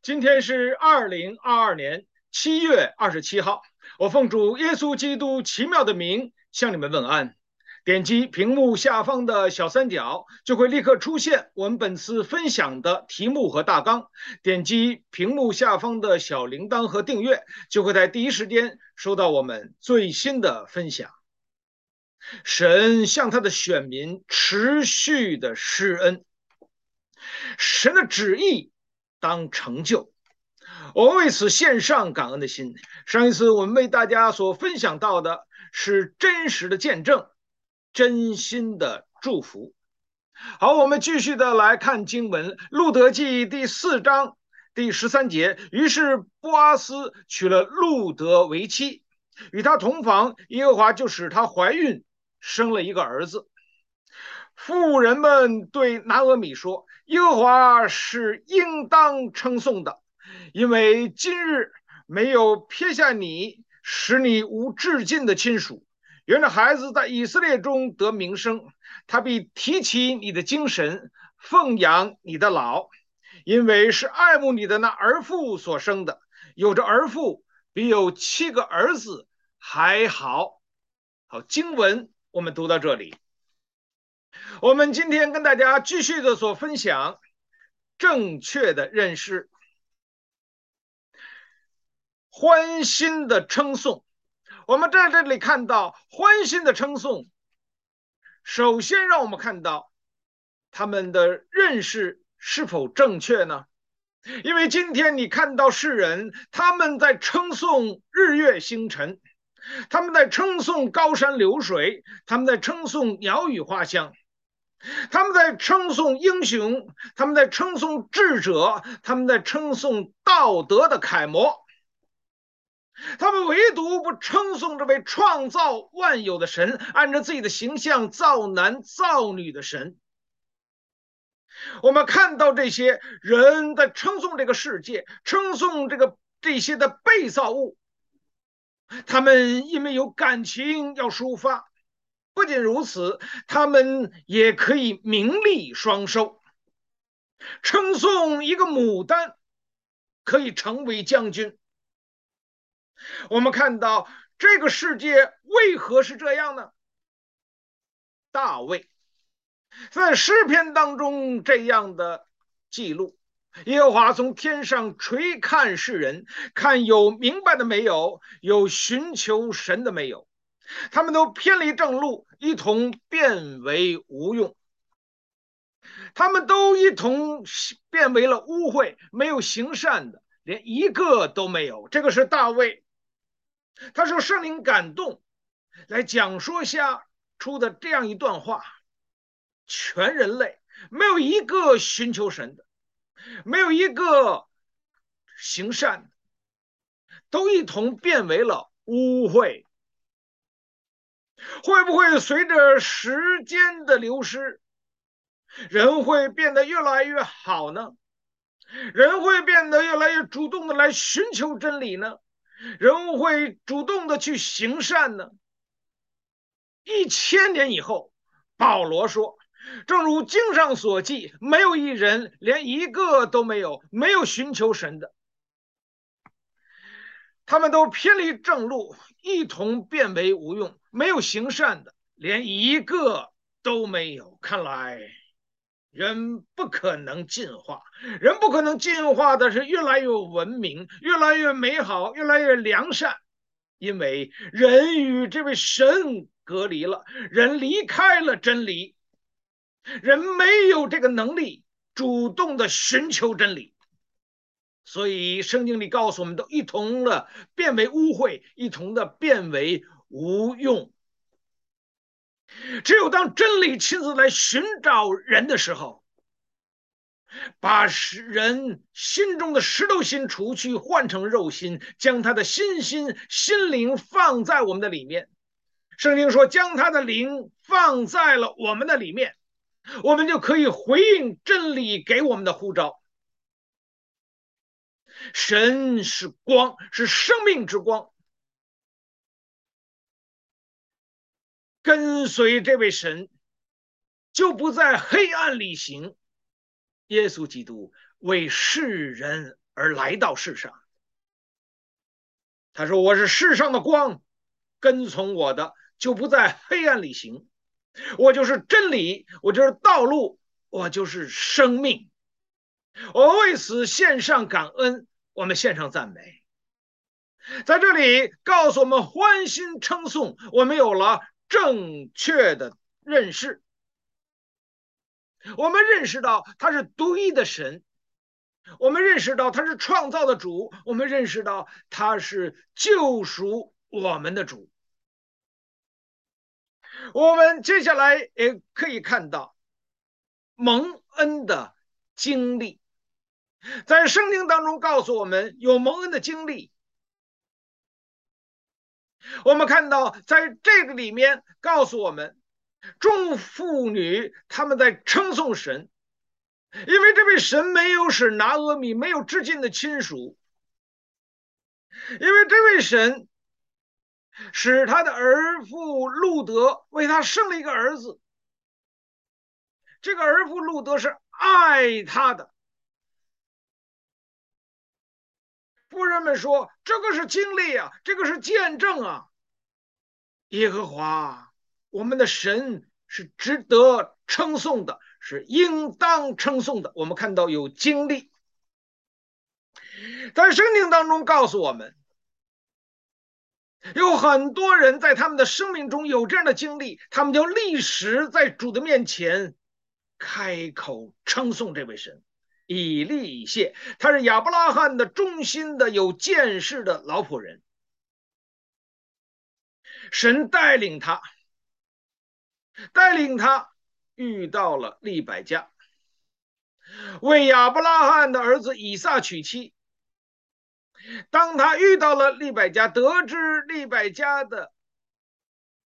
今天是二零二二年七月二十七号，我奉主耶稣基督奇妙的名向你们问安。点击屏幕下方的小三角，就会立刻出现我们本次分享的题目和大纲。点击屏幕下方的小铃铛和订阅，就会在第一时间收到我们最新的分享。神向他的选民持续的施恩，神的旨意当成就，我为此献上感恩的心。上一次我们为大家所分享到的是真实的见证，真心的祝福。好，我们继续的来看经文，《路得记》第四章第十三节。于是波阿斯娶了路得为妻，与他同房，耶和华就使她怀孕，生了一个儿子。妇人们对拿俄米说。耶和华是应当称颂的，因为今日没有撇下你，使你无至亲的亲属。愿这孩子在以色列中得名声，他必提起你的精神，奉养你的老，因为是爱慕你的那儿妇所生的。有着儿妇比有七个儿子还好。好，经文我们读到这里。我们今天跟大家继续的所分享正确的认识，欢欣的称颂。我们在这里看到欢欣的称颂，首先让我们看到他们的认识是否正确呢？因为今天你看到世人他们在称颂日月星辰，他们在称颂高山流水，他们在称颂鸟语花香。他们在称颂英雄，他们在称颂智者，他们在称颂道德的楷模，他们唯独不称颂这位创造万有的神，按照自己的形象造男造女的神。我们看到这些人在称颂这个世界，称颂这个这些的被造物，他们因为有感情要抒发。不仅如此，他们也可以名利双收。称颂一个牡丹，可以成为将军。我们看到这个世界为何是这样呢？大卫在诗篇当中这样的记录：耶和华从天上垂看世人，看有明白的没有，有寻求神的没有。他们都偏离正路，一同变为无用。他们都一同变为了污秽，没有行善的，连一个都没有。这个是大卫，他受圣灵感动，来讲说下出的这样一段话：全人类没有一个寻求神的，没有一个行善的，都一同变为了污秽。会不会随着时间的流失，人会变得越来越好呢？人会变得越来越主动的来寻求真理呢？人会主动的去行善呢？一千年以后，保罗说：“正如经上所记，没有一人，连一个都没有，没有寻求神的，他们都偏离正路，一同变为无用。”没有行善的，连一个都没有。看来，人不可能进化，人不可能进化的是越来越文明，越来越美好，越来越良善，因为人与这位神隔离了，人离开了真理，人没有这个能力主动的寻求真理，所以圣经里告诉我们，都一同的变为污秽，一同的变为。无用。只有当真理亲自来寻找人的时候，把人心中的石头心除去，换成肉心，将他的心心心灵放在我们的里面。圣经说，将他的灵放在了我们的里面，我们就可以回应真理给我们的呼召。神是光，是生命之光。跟随这位神，就不在黑暗里行。耶稣基督为世人而来到世上。他说：“我是世上的光，跟从我的就不在黑暗里行。我就是真理，我就是道路，我就是生命。我为此献上感恩，我们献上赞美。在这里告诉我们欢欣称颂，我们有了正确的认识。我们认识到他是独一的神。”我们认识到他是创造的主，我们认识到他是救赎我们的主。我们接下来也可以看到蒙恩的经历，在圣经当中告诉我们有蒙恩的经历。我们看到在这个里面告诉我们，众妇女他们在称颂神。因为这位神没有使拿俄米没有至亲的亲属，因为这位神使他的儿妇路德为他生了一个儿子，这个儿妇路德是爱他的。仆人们说：“这个是经历啊，这个是见证啊。”耶和华，我们的神是值得称颂的。是应当称颂的。我们看到有经历，在圣经当中告诉我们，有很多人在他们的生命中有这样的经历，他们就立时在主的面前开口称颂这位神。以利以谢，他是亚伯拉罕的忠心的、有见识的老仆人，神带领他，带领他。遇到了利百加，为亚伯拉罕的儿子以撒娶妻。当他遇到了利百加，得知利百加的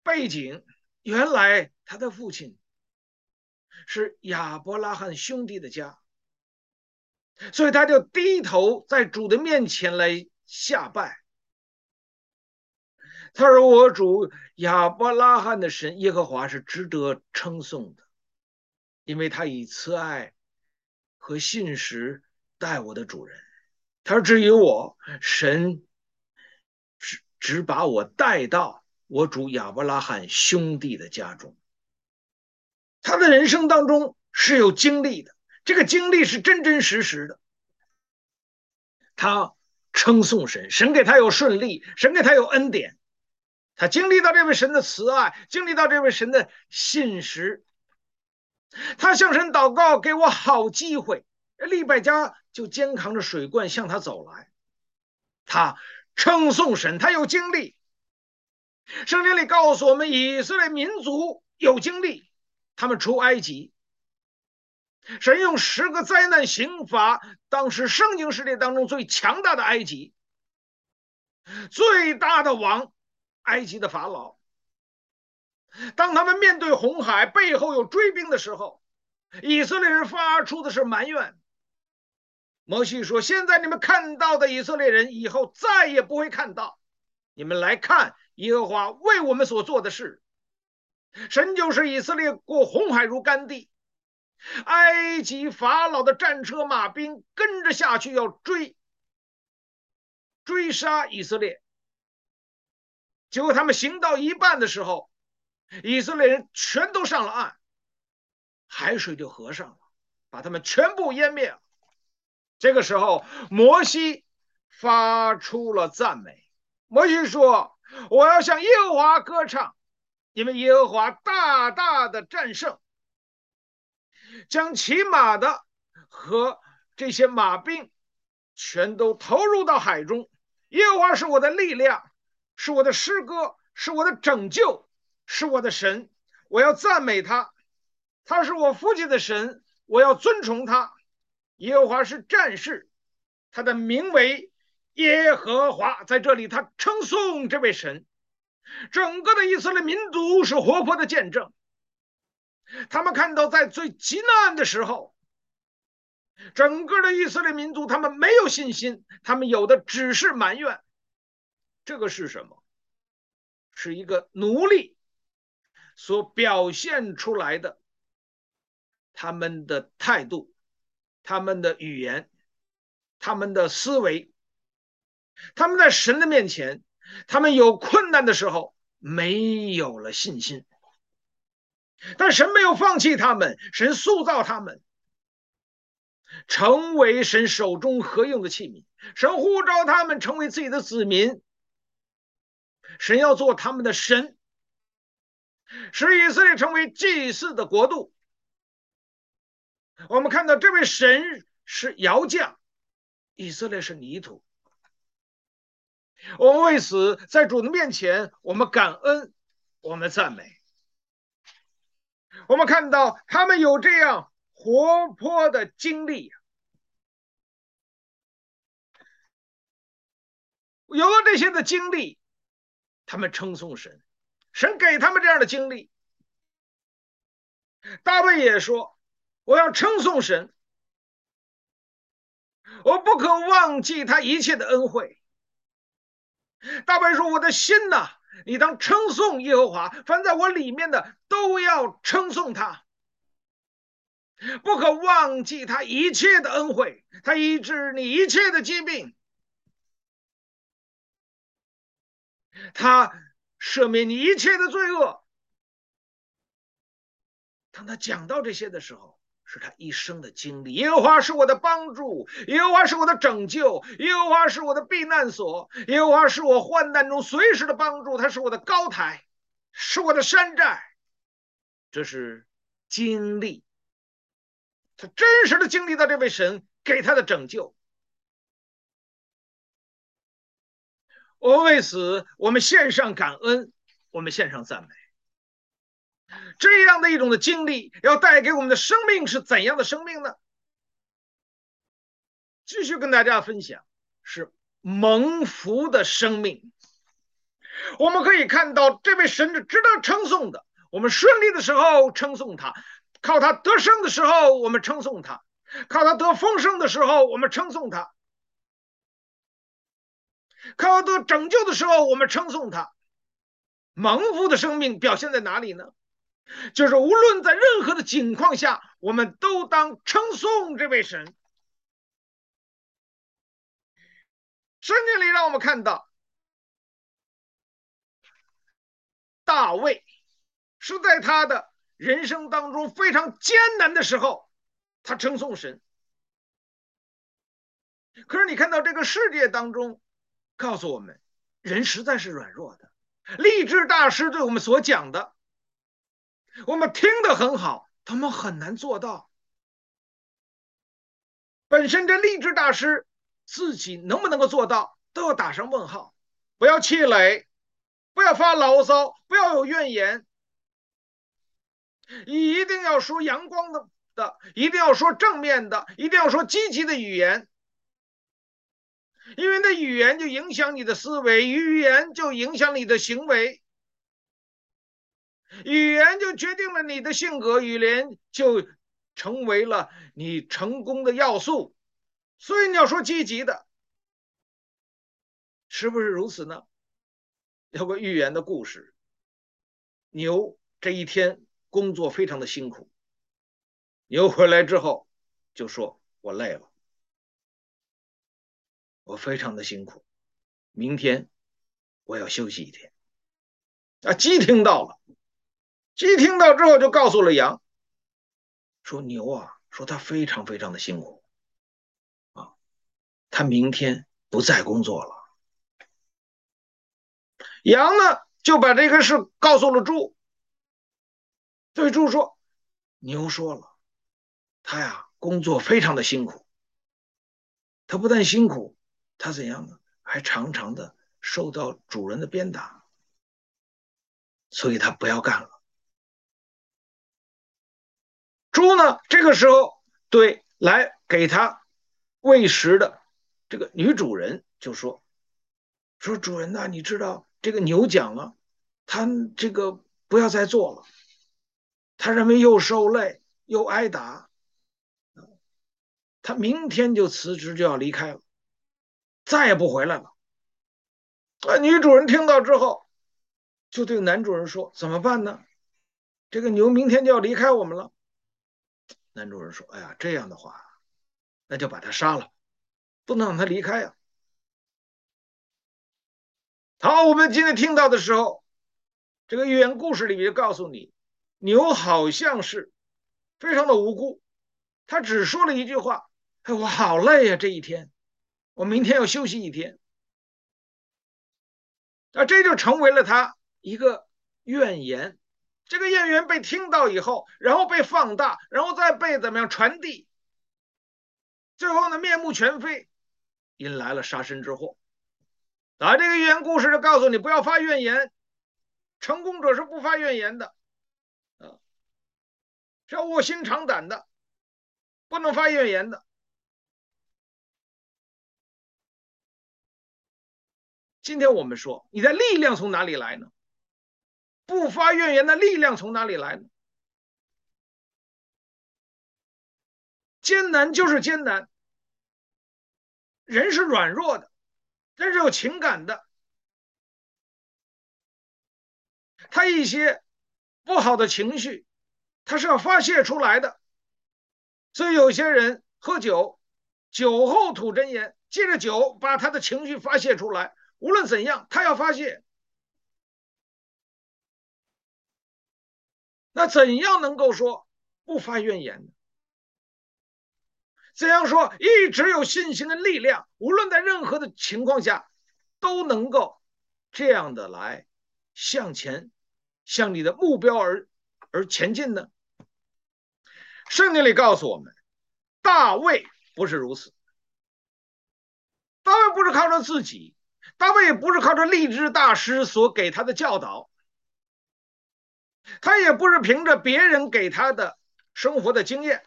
背景，原来他的父亲是亚伯拉罕兄弟的家，所以他就低头在主的面前来下拜。他说：“我主亚伯拉罕的神耶和华是值得称颂的。”因为他以慈爱和信实待我的主人，他说：“至于我，神只只把我带到我主亚伯拉罕兄弟的家中。他的人生当中是有经历的，这个经历是真真实实的。他称颂神，神给他有顺利，神给他有恩典，他经历到这位神的慈爱，经历到这位神的信实。”他向神祷告，给我好机会。利百加就肩扛着水罐向他走来。他称颂神，他有经历。圣经里告诉我们，以色列民族有经历，他们出埃及，神用十个灾难刑罚当时圣经世界当中最强大的埃及，最大的王，埃及的法老。当他们面对红海，背后有追兵的时候，以色列人发出的是埋怨。摩西说：“现在你们看到的以色列人，以后再也不会看到。你们来看耶和华为我们所做的事。神就是以色列过红海如干地，埃及法老的战车马兵跟着下去要追追杀以色列，结果他们行到一半的时候。”以色列人全都上了岸，海水就合上了，把他们全部淹灭了。这个时候，摩西发出了赞美。摩西说：“我要向耶和华歌唱，因为耶和华大大的战胜，将骑马的和这些马兵全都投入到海中。耶和华是我的力量，是我的诗歌，是我的拯救。”是我的神，我要赞美他；他是我父亲的神，我要尊崇他。耶和华是战士，他的名为耶和华。在这里，他称颂这位神。整个的以色列民族是活泼的见证。他们看到，在最极难的时候，整个的以色列民族他们没有信心，他们有的只是埋怨。这个是什么？是一个奴隶。所表现出来的他们的态度，他们的语言，他们的思维，他们在神的面前，他们有困难的时候没有了信心。但神没有放弃他们，神塑造他们，成为神手中合用的器皿。神呼召他们成为自己的子民，神要做他们的神，使以色列成为祭祀的国度。我们看到这位神是窑匠，以色列是泥土。我们为此在主的面前，我们感恩，我们赞美。我们看到他们有这样活泼的经历，有了这些的经历，他们称颂神，神给他们这样的经历。大卫也说：“我要称颂神，我不可忘记他一切的恩惠。”大卫说：“我的心呐。”你当称颂耶和华，凡在我里面的都要称颂他，不可忘记他一切的恩惠，他医治你一切的疾病，他赦免你一切的罪恶。当他讲到这些的时候，是他一生的经历。耶和华是我的帮助，耶和华是我的拯救，耶和华是我的避难所，耶和华是我患难中随时的帮助。他是我的高台，是我的山寨。这是经历，他真实的经历到这位神给他的拯救。我为此，我们献上感恩，我们献上赞美。这样的一种的经历，要带给我们的生命是怎样的生命呢？继续跟大家分享，是蒙福的生命。我们可以看到，这位神是值得称颂的。我们顺利的时候称颂他，靠他得胜的时候我们称颂他，靠他得丰盛的时候我们称颂他，靠他得拯救的时候我们称颂他。蒙福的生命表现在哪里呢？就是无论在任何的境况下，我们都当称颂这位神。圣经里让我们看到，大卫是在他的人生当中非常艰难的时候，他称颂神。可是你看到这个世界当中，告诉我们，人实在是软弱的。励志大师对我们所讲的。我们听得很好，他们很难做到。本身这励志大师自己能不能够做到，都要打上问号。不要气馁，不要发牢骚，不要有怨言，一定要说阳光的的，一定要说正面的，一定要说积极的语言，因为那语言就影响你的思维，语言就影响你的行为。语言就决定了你的性格，语言就成为了你成功的要素。所以你要说积极的，是不是如此呢？有个寓言的故事：牛这一天工作非常的辛苦，牛回来之后就说：“我累了，我非常的辛苦，明天我要休息一天。”啊，鸡听到了。鸡听到之后，就告诉了羊，说牛啊，说他非常非常的辛苦，啊，他明天不再工作了。羊呢，就把这个事告诉了猪，对猪说，牛说了，他呀工作非常的辛苦，他不但辛苦，他怎样呢？还常常的受到主人的鞭打，所以他不要干了。猪呢？这个时候对来给他喂食的这个女主人就说：“说主人呐，你知道这个牛讲了，他这个不要再做了，他认为又受累又挨打，他明天就辞职就要离开了，再也不回来了。”啊，女主人听到之后，就对男主人说：“怎么办呢？这个牛明天就要离开我们了。”男主人说：“哎呀，这样的话，那就把他杀了，不能让他离开啊。好，我们今天听到的时候，这个寓言故事里面告诉你，牛好像是非常的无辜，他只说了一句话：“哎，我好累呀，这一天，我明天要休息一天。”啊，这就成为了他一个怨言。这个怨言被听到以后，然后被放大，然后再被怎么样传递，最后呢，面目全非，引来了杀身之祸。啊，这个寓言故事就告诉你，不要发怨言，成功者是不发怨言的，啊，是要卧薪尝胆的，不能发怨言的。今天我们说，你的力量从哪里来呢？不发怨言的力量从哪里来呢？艰难就是艰难，人是软弱的。人是有情感的，他一些不好的情绪，他是要发泄出来的。所以有些人喝酒，酒后吐真言，借着酒把他的情绪发泄出来。无论怎样，他要发泄。那怎样能够说不发怨言呢？怎样说一直有信心的力量，无论在任何的情况下，都能够这样的来向前，向你的目标而而前进呢？圣经里告诉我们，大卫不是如此。大卫不是靠着自己，大卫也不是靠着励志大师所给他的教导，他也不是凭着别人给他的生活的经验。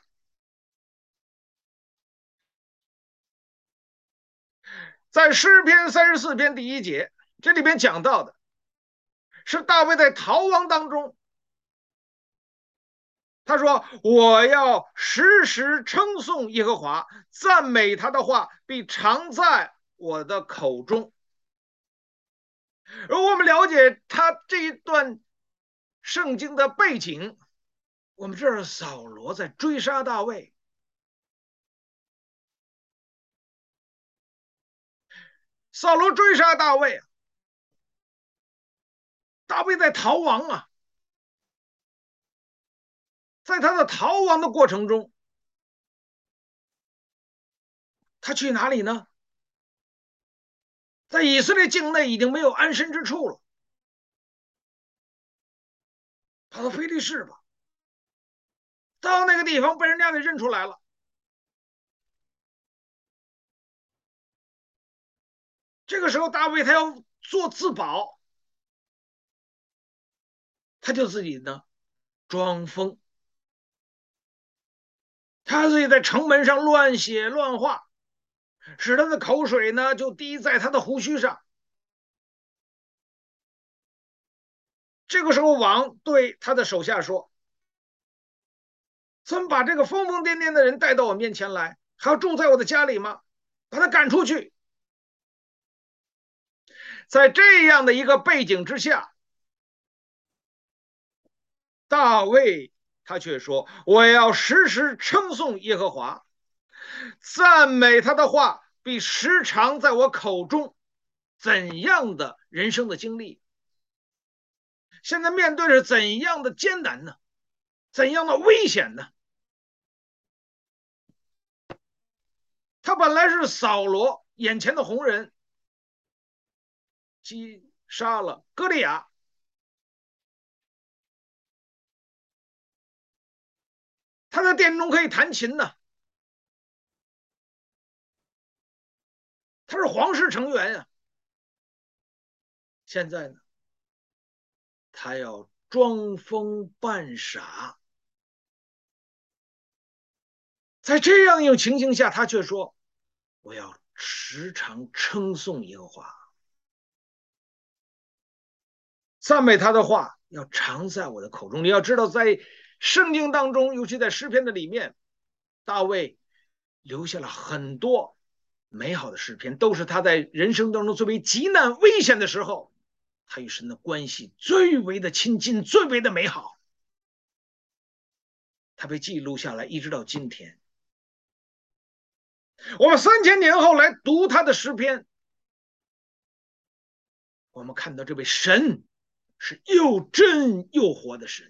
在诗篇三十四篇第一节，这里边讲到的是大卫在逃亡当中，他说：“我要时时称颂耶和华，赞美他的话必常在我的口中。”而我们了解他这一段圣经的背景，我们这儿扫罗在追杀大卫。扫罗追杀大卫，大卫在逃亡啊，在他的逃亡的过程中，他去哪里呢？在以色列境内已经没有安身之处了，跑到非利士吧，到那个地方被人家给认出来了。这个时候，大卫他要做自保，他就自己呢装疯，他自己在城门上乱写乱画，使他的口水呢就滴在他的胡须上。这个时候，王对他的手下说：“怎么把这个疯疯癫癫的人带到我面前来，还要住在我的家里吗？把他赶出去。”在这样的一个背景之下，大卫他却说：“我要时时称颂耶和华，赞美他的话必时常在我口中。”怎样的人生的经历？现在面对着怎样的艰难呢？怎样的危险呢？他本来是扫罗眼前的红人。击杀了歌利亚，他在殿中可以弹琴呢，他是皇室成员呀。现在呢，他要装疯扮傻，在这样一种情形下，他却说：“我要时常称颂耶和华。”赞美他的话要常在我的口中。你要知道，在圣经当中，尤其在诗篇的里面，大卫留下了很多美好的诗篇，都是他在人生当中最为急难危险的时候，他与神的关系最为的亲近，最为的美好。他被记录下来，一直到今天。我们三千年后来读他的诗篇，我们看到这位神是又真又活的神。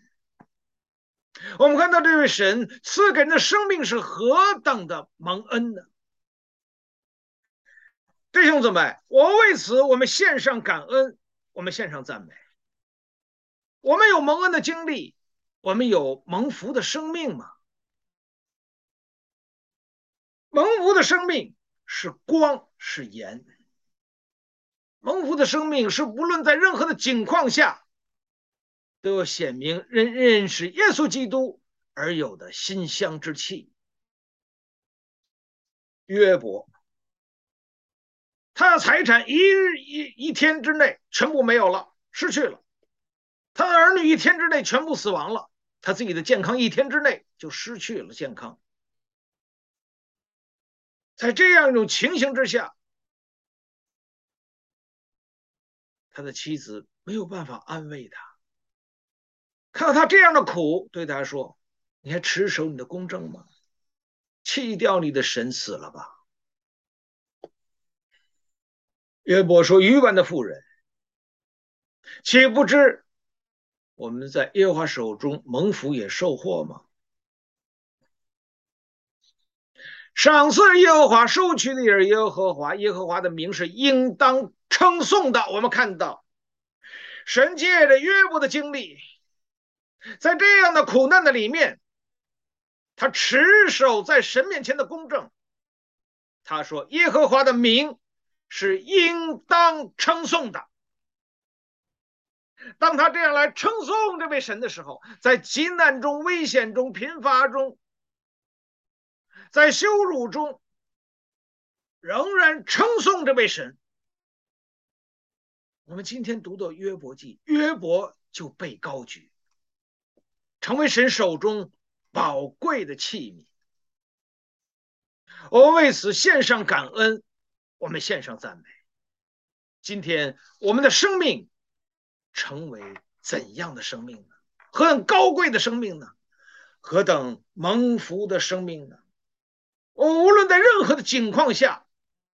我们看到这位神赐给人的生命是何等的蒙恩呢？弟兄姊妹，我为此我们献上感恩，我们献上赞美。我们有蒙恩的经历，我们有蒙福的生命吗？蒙福的生命是光，是盐。蒙福的生命是无论在任何的境况下，都要显明认认识耶稣基督而有的馨香之气。约伯，他的财产一日一一天之内全部没有了，失去了；他的儿女一天之内全部死亡了；他自己的健康一天之内就失去了健康。在这样一种情形之下，他的妻子没有办法安慰他。看到他这样的苦，对他说：“你还持守你的公正吗？弃掉你的神死了吧。”约伯说：“愚顽的妇人，岂不知我们在耶和华手中蒙福也受祸吗？”赏赐耶和华，收取的也是耶和华。耶和华的名是应当称颂的。我们看到神借着约伯的经历，在这样的苦难的里面，他持守在神面前的公正。他说：“耶和华的名是应当称颂的。”当他这样来称颂这位神的时候，在急难中、危险中、贫乏中。在羞辱中，仍然称颂这位神。我们今天读到约伯记，约伯就被高举，成为神手中宝贵的器皿。我为此献上感恩，我们献上赞美。今天我们的生命成为怎样的生命呢？何等高贵的生命呢？何等蒙福的生命呢？我无论在任何的境况下，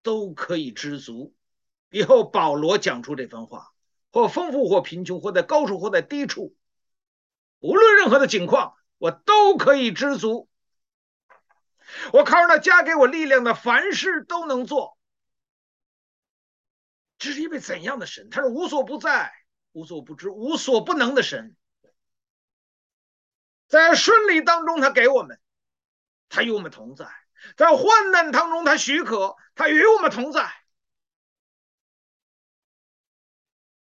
都可以知足。以后保罗讲出这番话，或丰富，或贫穷，或在高处，或在低处，无论任何的境况，我都可以知足。我靠着那加给我力量的，凡事都能做。这是一位怎样的神？他是无所不在、无所不知、无所不能的神。在顺利当中，他给我们，他与我们同在。在患难当中，他许可，他与我们同在。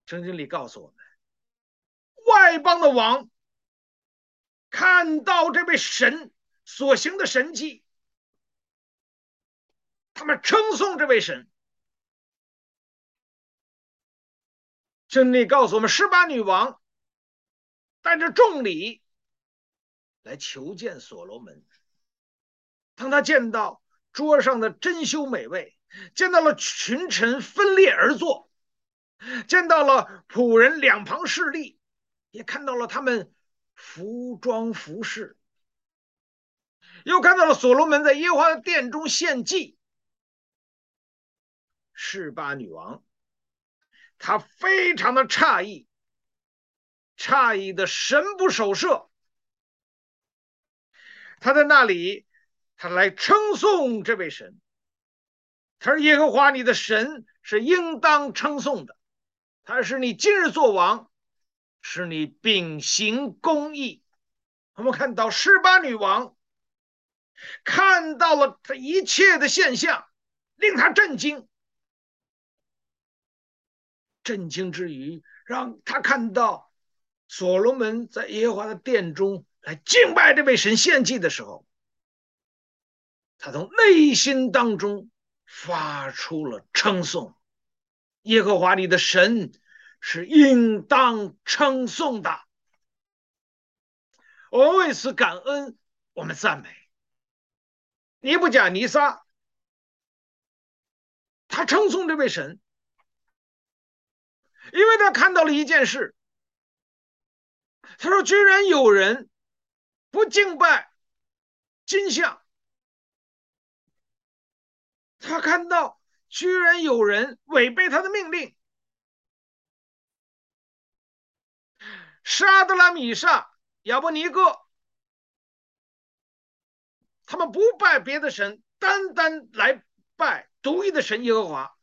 圣经里告诉我们，外邦的王看到这位神所行的神迹，他们称颂这位神。经里告诉我们，十八女王带着重礼来求见所罗门。当他见到桌上的珍馐美味，见到了群臣分列而坐，见到了仆人两旁侍立，也看到了他们服装服饰，又看到了所罗门在耶和华的殿中献祭。示巴女王，他非常的诧异，诧异的神不守舍，他在那里。他来称颂这位神，他说：“耶和华你的神是应当称颂的，他是你今日作王，是你秉行公义。”我们看到示巴女王看到了他一切的现象，令他震惊。震惊之余，让他看到所罗门在耶和华的殿中来敬拜这位神献祭的时候。他从内心当中发出了称颂，耶和华你的神是应当称颂的。我为此感恩，我们赞美。尼布甲尼撒，他称颂这位神，因为他看到了一件事。他说：“居然有人不敬拜金像。”他看到居然有人违背他的命令，沙德拉米煞、亚伯尼歌，他们不拜别的神，单单来拜独一的神耶和华，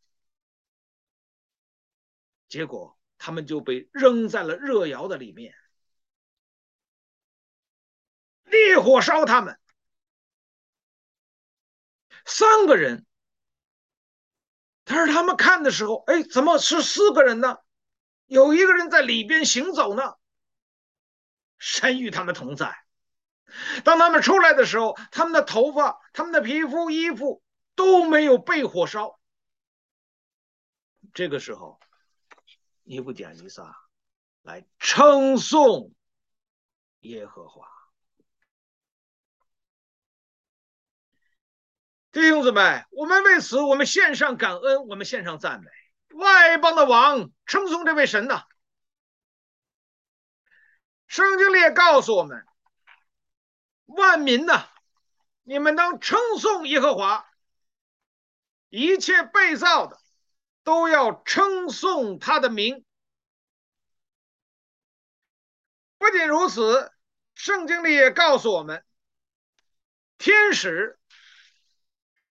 结果他们就被扔在了热窑的里面，烈火烧他们，三个人。但是他们看的时候，哎，怎么是四个人呢？有一个人在里边行走呢。神与他们同在。当他们出来的时候，他们的头发、他们的皮肤、衣服都没有被火烧。这个时候，尼布甲尼撒来称颂耶和华。弟兄姊妹，我们为此，我们献上感恩，我们献上赞美。外邦的王称颂这位神呐。圣经里也告诉我们，万民呐，你们当称颂耶和华，一切被造的都要称颂他的名。不仅如此，圣经里也告诉我们，天使。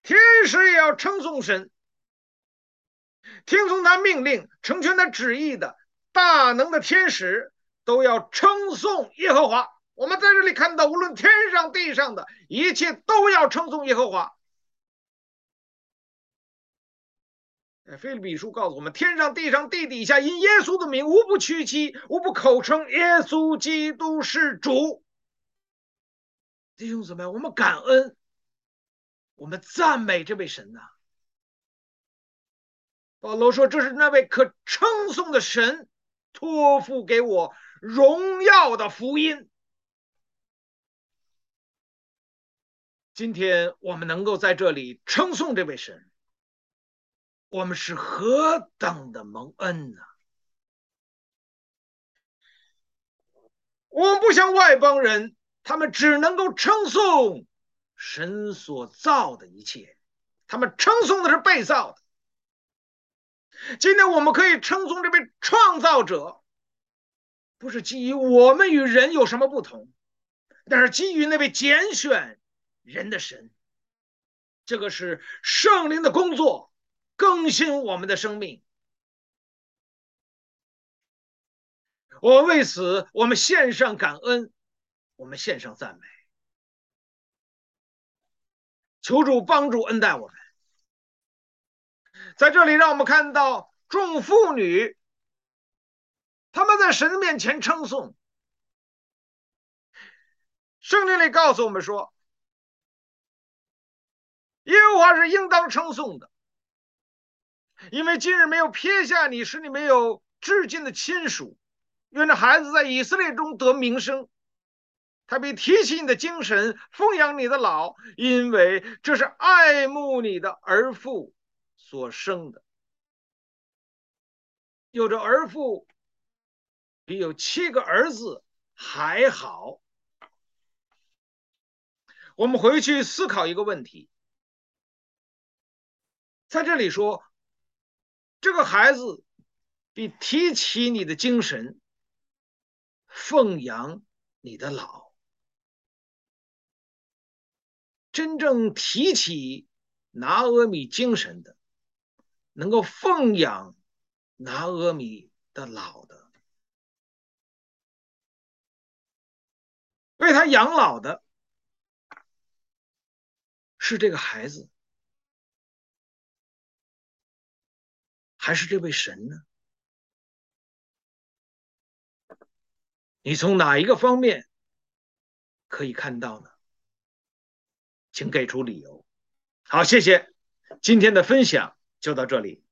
天使也要称颂神，听从他命令、成全他旨意的大能的天使都要称颂耶和华。我们在这里看到，无论天上地上的一切都要称颂耶和华。腓立比书告诉我们，天上地上地底下，因耶稣的名，无不屈膝，无不口称耶稣基督是主。弟兄姊妹，我们感恩。我们赞美这位神呐、保罗说：“这是那位可称颂的神托付给我荣耀的福音。”今天我们能够在这里称颂这位神，我们是何等的蒙恩呢、我们不像外邦人，他们只能够称颂。神所造的一切，他们称颂的是被造的。今天我们可以称颂这位创造者，不是基于我们与人有什么不同，但是基于那位拣选人的神。这个是圣灵的工作，更新我们的生命。我为此，我们献上感恩，我们献上赞美。求主帮助恩待我们。在这里，让我们看到众妇女，他们在神面前称颂。圣经里告诉我们说，耶和华是应当称颂的，因为今日没有撇下你，使你没有至亲的亲属，愿这孩子在以色列中得名声。他必提起你的精神，奉养你的老，因为这是爱慕你的儿父所生的。有着儿父比有七个儿子还好。我们回去思考一个问题，在这里说，这个孩子比提起你的精神，奉养你的老。真正提起拿阿米精神的，能够奉养拿阿米的老的，为他养老的，是这个孩子，还是这位神呢？你从哪一个方面可以看到呢？请给出理由。好，谢谢。今天的分享就到这里。